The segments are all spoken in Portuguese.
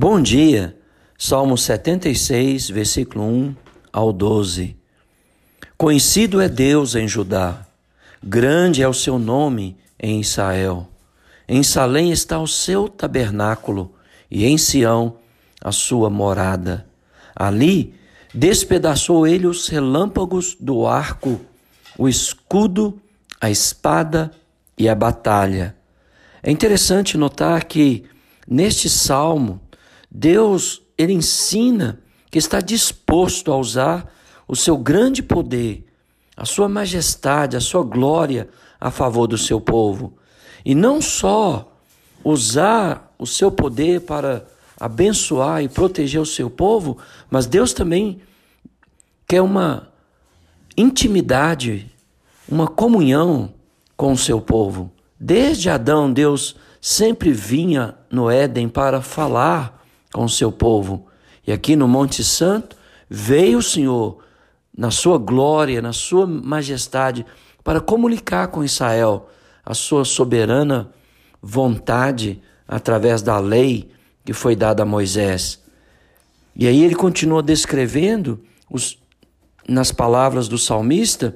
Bom dia, Salmo 76, versículo 1 ao 12. Conhecido é Deus em Judá, grande é o seu nome em Israel. Em Salém está o seu tabernáculo, e em Sião a sua morada. Ali despedaçou ele os relâmpagos do arco, o escudo, a espada e a batalha. É interessante notar que neste salmo Deus, ele ensina que está disposto a usar o seu grande poder, a sua majestade, a sua glória a favor do seu povo. E não só usar o seu poder para abençoar e proteger o seu povo, mas Deus também quer uma intimidade, uma comunhão com o seu povo. Desde Adão, Deus sempre vinha no Éden para falar com o seu povo. E aqui no Monte Santo veio o Senhor na sua glória, na sua majestade, para comunicar com Israel a sua soberana vontade através da lei que foi dada a Moisés. E aí ele continua descrevendo os, nas palavras do salmista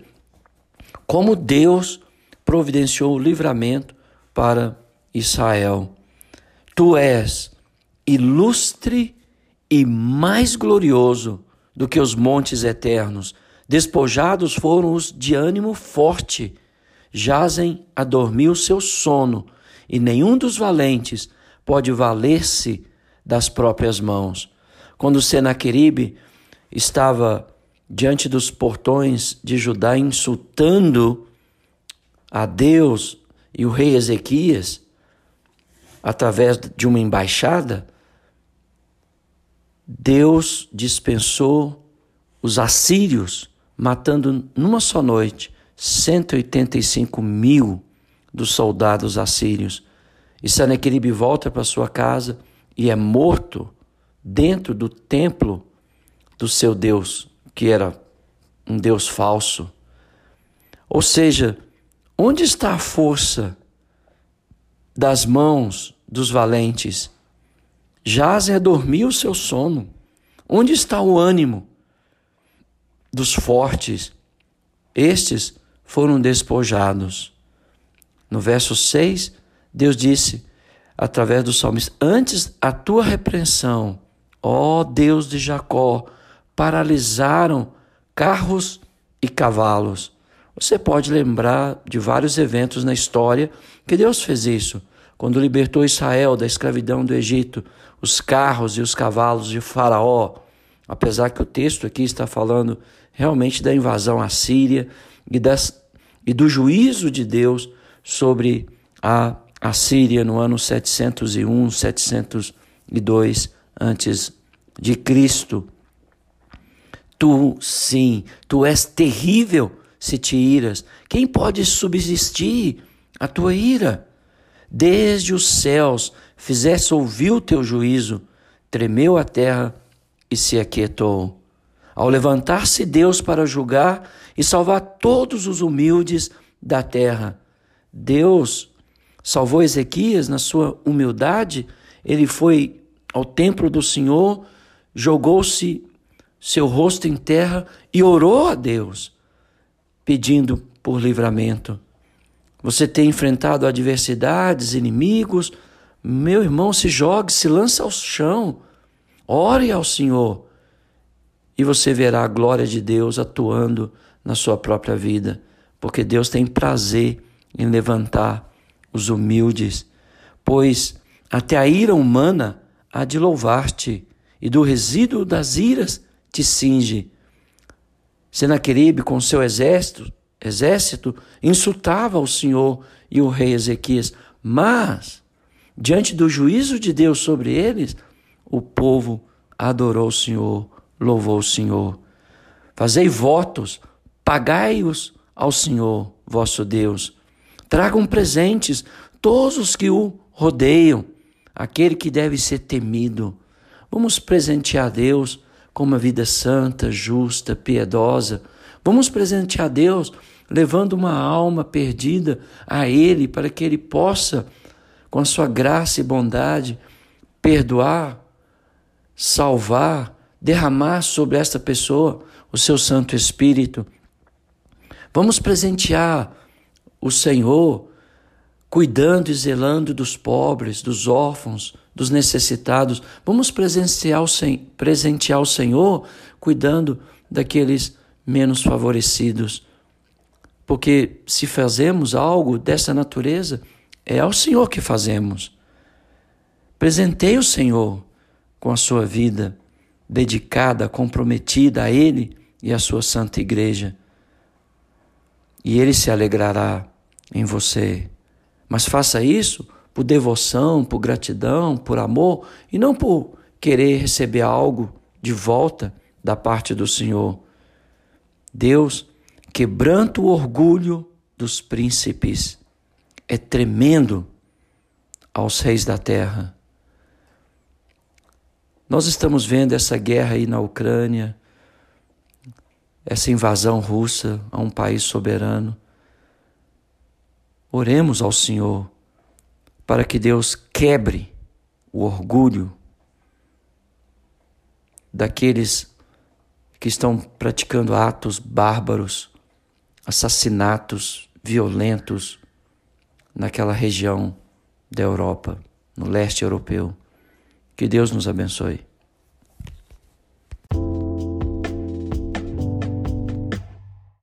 como Deus providenciou o livramento para Israel. Tu és ilustre e mais glorioso do que os montes eternos. Despojados foram os de ânimo forte, jazem a dormir o seu sono, e nenhum dos valentes pode valer-se das próprias mãos. Quando Senaqueribe estava diante dos portões de Judá insultando a Deus e o rei Ezequias através de uma embaixada, Deus dispensou os assírios, matando numa só noite 185 mil dos soldados assírios. E Senaqueribe volta para sua casa e é morto dentro do templo do seu Deus, que era um Deus falso. Ou seja, onde está a força das mãos dos valentes? Jazem a dormir o seu sono. Onde está o ânimo dos fortes? Estes foram despojados. No verso 6, Deus disse, através do salmista: Antes a tua repreensão, ó Deus de Jacó, paralisaram carros e cavalos. Você pode lembrar de vários eventos na história que Deus fez isso quando libertou Israel da escravidão do Egito, os carros e os cavalos de Faraó, apesar que o texto aqui está falando realmente da invasão assíria e, das, e do juízo de Deus sobre a Assíria no ano 701, 702 antes de Cristo. Tu, sim, tu és terrível se te iras. Quem pode subsistir a tua ira? Desde os céus fizesse ouvir o teu juízo, tremeu a terra e se aquietou. Ao levantar-se Deus para julgar e salvar todos os humildes da terra, Deus salvou Ezequias na sua humildade, ele foi ao templo do Senhor, jogou-se seu rosto em terra e orou a Deus, pedindo por livramento. Você tem enfrentado adversidades, inimigos. Meu irmão, se jogue, se lance ao chão. Ore ao Senhor. E você verá a glória de Deus atuando na sua própria vida. Porque Deus tem prazer em levantar os humildes. Pois até a ira humana há de louvar-te, e do resíduo das iras te cinge. Senaqueribe, com seu exército, exército insultava o Senhor e o rei Ezequias, mas, diante do juízo de Deus sobre eles, o povo adorou o Senhor, louvou o Senhor. Fazei votos, pagai-os ao Senhor, vosso Deus. Tragam presentes todos os que o rodeiam, aquele que deve ser temido. Vamos presentear Deus com uma vida santa, justa, piedosa. Vamos presentear Deus levando uma alma perdida a Ele, para que Ele possa, com a sua graça e bondade, perdoar salvar, derramar sobre esta pessoa o seu Santo Espírito. Vamos presentear o Senhor cuidando e zelando dos pobres, dos órfãos, dos necessitados. Vamos presentear o, presentear o Senhor cuidando daqueles menos favorecidos. Porque se fazemos algo dessa natureza, é ao Senhor que fazemos. Presenteie o Senhor com a sua vida dedicada, comprometida a Ele e à sua santa igreja. E Ele se alegrará em você. Mas faça isso por devoção, por gratidão, por amor e não por querer receber algo de volta da parte do Senhor. Deus quebranta o orgulho dos príncipes. É tremendo aos reis da terra. Nós estamos vendo essa guerra aí na Ucrânia, essa invasão russa a um país soberano. Oremos ao Senhor para que Deus quebre o orgulho daqueles que estão praticando atos bárbaros, assassinatos violentos naquela região da Europa, no leste europeu. Que Deus nos abençoe.